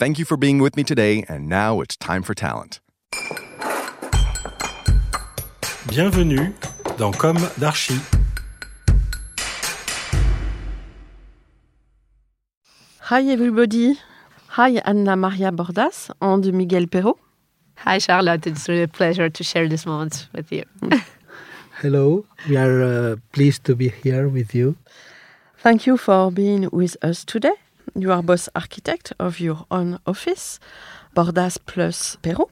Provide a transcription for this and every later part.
Thank you for being with me today, and now it's time for talent. Bienvenue dans Com d'Archi. Hi everybody. Hi Anna Maria Bordas and Miguel Peiro. Hi Charlotte, it's really a pleasure to share this moment with you. Hello, we are uh, pleased to be here with you. Thank you for being with us today. You are both architect of your own office, Bordas plus Peiro.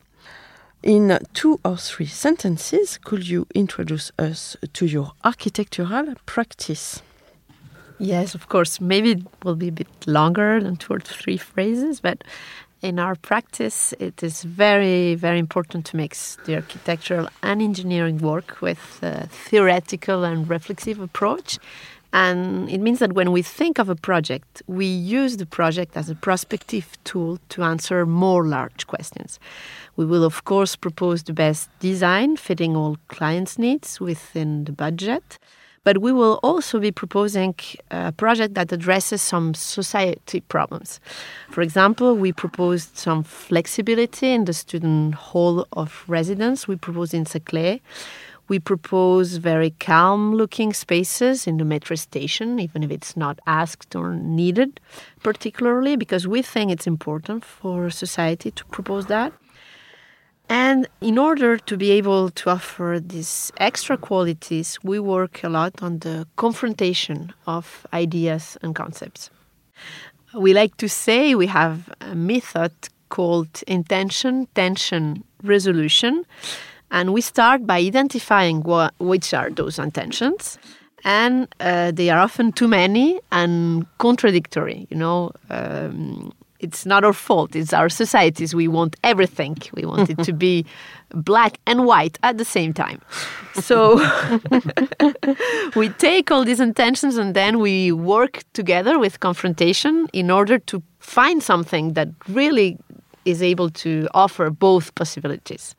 In two or three sentences, could you introduce us to your architectural practice? Yes, of course. Maybe it will be a bit longer than two or three phrases, but in our practice, it is very, very important to mix the architectural and engineering work with a theoretical and reflexive approach. And it means that when we think of a project, we use the project as a prospective tool to answer more large questions. We will, of course, propose the best design fitting all clients' needs within the budget. But we will also be proposing uh, a project that addresses some society problems. For example, we proposed some flexibility in the student hall of residence. We proposed in Saclay. We propose very calm looking spaces in the metro station, even if it's not asked or needed, particularly because we think it's important for society to propose that. And in order to be able to offer these extra qualities, we work a lot on the confrontation of ideas and concepts. We like to say we have a method called intention, tension, resolution. And we start by identifying what, which are those intentions. And uh, they are often too many and contradictory. You know, um, it's not our fault. It's our societies. We want everything. We want it to be black and white at the same time. So we take all these intentions and then we work together with confrontation in order to find something that really is able to offer both possibilities.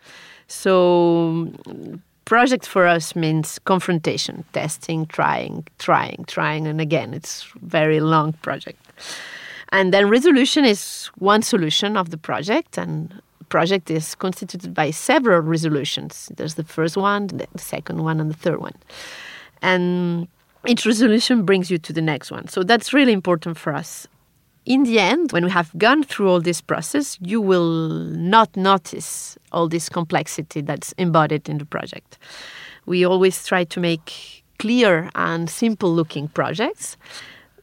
So project for us means confrontation, testing, trying, trying, trying, and again, it's very long project. And then resolution is one solution of the project, and project is constituted by several resolutions. There's the first one, the second one, and the third one. And each resolution brings you to the next one. So that's really important for us. In the end, when we have gone through all this process, you will not notice all this complexity that's embodied in the project. We always try to make clear and simple looking projects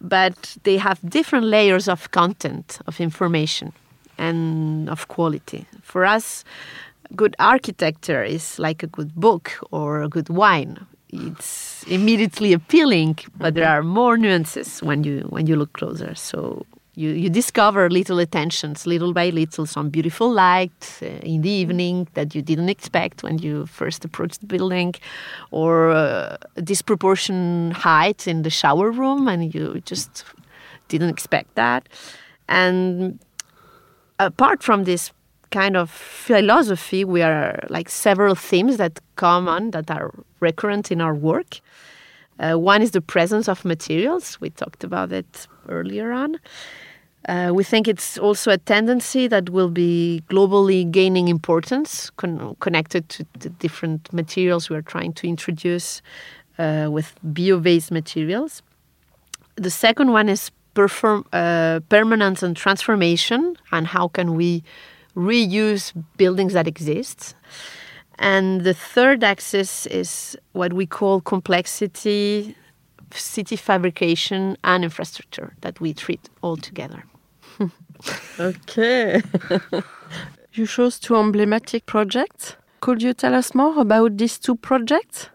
but they have different layers of content, of information, and of quality. For us, good architecture is like a good book or a good wine. It's immediately appealing, but there are more nuances when you when you look closer. So you, you discover little attentions, little by little, some beautiful light uh, in the evening that you didn't expect when you first approached the building, or uh, disproportion height in the shower room, and you just didn't expect that. And apart from this kind of philosophy, we are like several themes that come on that are recurrent in our work. Uh, one is the presence of materials. We talked about it earlier on. Uh, we think it's also a tendency that will be globally gaining importance con- connected to the different materials we are trying to introduce uh, with bio based materials. The second one is perform uh, permanence and transformation, and how can we reuse buildings that exist. And the third axis is what we call complexity, city fabrication, and infrastructure that we treat all together. Okay. you chose two emblematic projects. Could you tell us more about these two projects?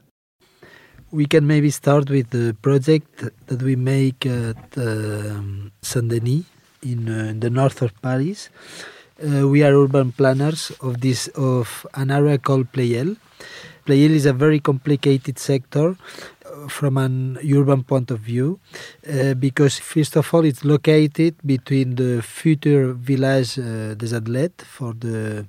We can maybe start with the project that we make at um, Saint Denis in, uh, in the north of Paris. Uh, we are urban planners of this of an area called Pleyel. Pleyel is a very complicated sector uh, from an urban point of view uh, because first of all it's located between the future village uh, des Athlètes for the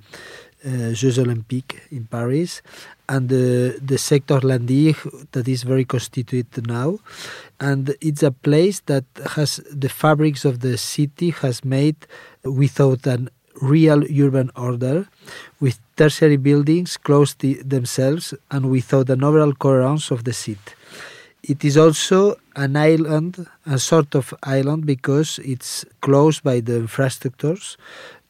uh, Jeux Olympiques in Paris and the, the sector Landige that is very constituted now. And it's a place that has the fabrics of the city has made without an real urban order, with tertiary buildings close to themselves and without an overall coherence of the city. It is also an island, a sort of island, because it's closed by the infrastructures,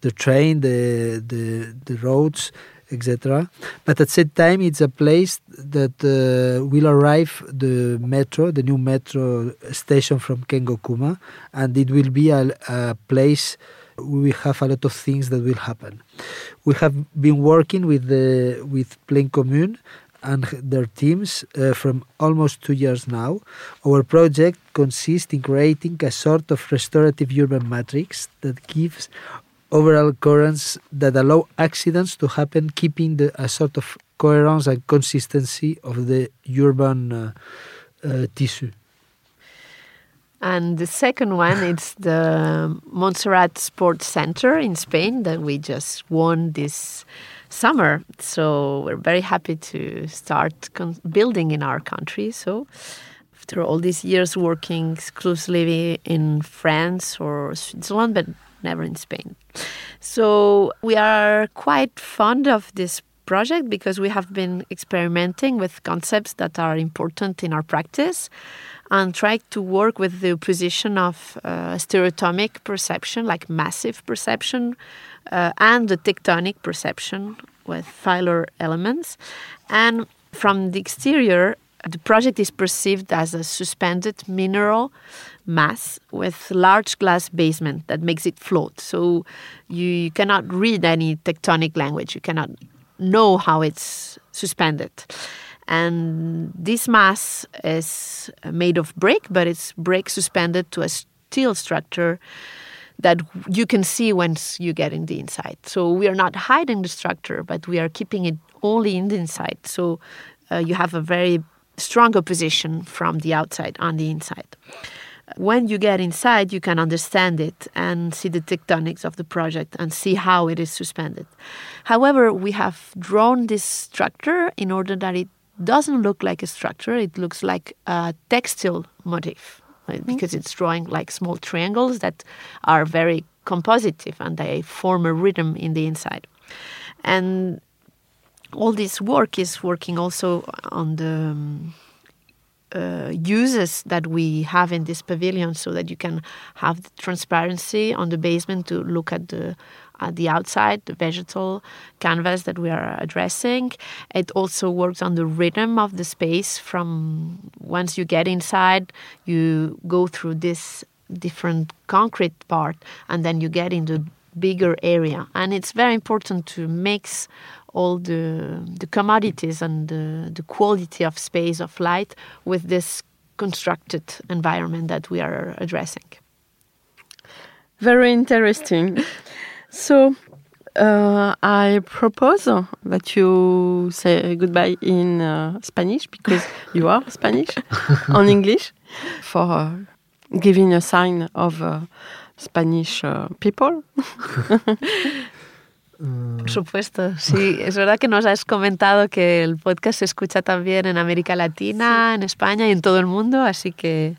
the train, the the, the roads, etc. But at the same time, it's a place that uh, will arrive the metro, the new metro station from Kengo Kuma, and it will be a, a place we have a lot of things that will happen. We have been working with the with Plaine Commune and their teams uh, from almost two years now. Our project consists in creating a sort of restorative urban matrix that gives overall currents that allow accidents to happen, keeping the, a sort of coherence and consistency of the urban uh, uh, tissue. And the second one is the Montserrat Sports Center in Spain that we just won this summer. So we're very happy to start building in our country. So after all these years working exclusively in France or Switzerland, but never in Spain. So we are quite fond of this project because we have been experimenting with concepts that are important in our practice and try to work with the position of uh, stereotomic perception, like massive perception, uh, and the tectonic perception with filar elements. And from the exterior, the project is perceived as a suspended mineral mass with large glass basement that makes it float. So you, you cannot read any tectonic language. You cannot know how it's suspended. And this mass is made of brick, but it's brick suspended to a steel structure that you can see once you get in the inside. So we are not hiding the structure, but we are keeping it only in the inside. So uh, you have a very strong opposition from the outside on the inside. When you get inside, you can understand it and see the tectonics of the project and see how it is suspended. However, we have drawn this structure in order that it doesn't look like a structure, it looks like a textile motif right? because it's drawing like small triangles that are very compositive and they form a rhythm in the inside. And all this work is working also on the um, uh, uses that we have in this pavilion so that you can have the transparency on the basement to look at the Uh, the outside, the vegetal canvas that we are addressing. It also works on the rhythm of the space from once you get inside, you go through this different concrete part and then you get into bigger area. And it's very important to mix all the the commodities and the, the quality of space of light with this constructed environment that we are addressing. Very interesting. so uh, I propose that you say goodbye in uh, Spanish because you are Spanish, on English, for uh, giving a sign of uh, Spanish uh, people. Por supuesto, sí. Es verdad que nos has comentado que el podcast se escucha también en América Latina, en España y en todo el mundo, así que,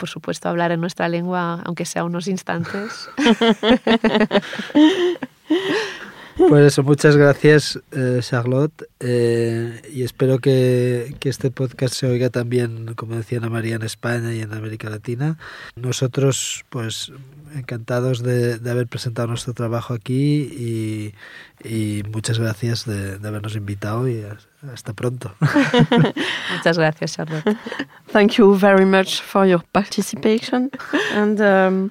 por supuesto, hablar en nuestra lengua, aunque sea unos instantes. Pues eso, muchas gracias, eh, Charlotte. Eh, y espero que, que, este podcast se oiga también, como decía Ana María, en España y en América Latina. Nosotros, pues, encantados de, de haber presentado nuestro trabajo aquí y, y muchas gracias de, de, habernos invitado y hasta pronto. muchas gracias, Charlotte. Thank you very much for your participation and um,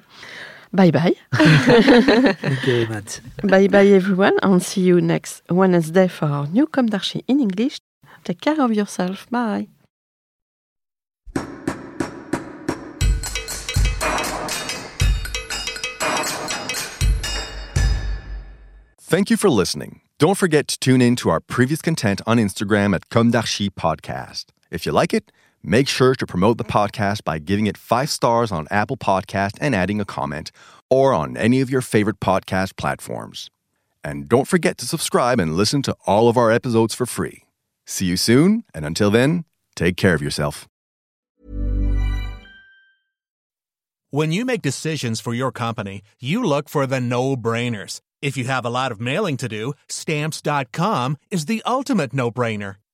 bye bye. Thank you very much. Bye bye everyone and see you next Wednesday for our new Com d'Archi in English. Take care of yourself. Bye. Thank you for listening. Don't forget to tune in to our previous content on Instagram at Com d'Archi Podcast. If you like it, make sure to promote the podcast by giving it five stars on Apple Podcast and adding a comment, or on any of your favorite podcast platforms. And don't forget to subscribe and listen to all of our episodes for free. See you soon, and until then, take care of yourself. When you make decisions for your company, you look for the no brainers. If you have a lot of mailing to do, stamps.com is the ultimate no brainer.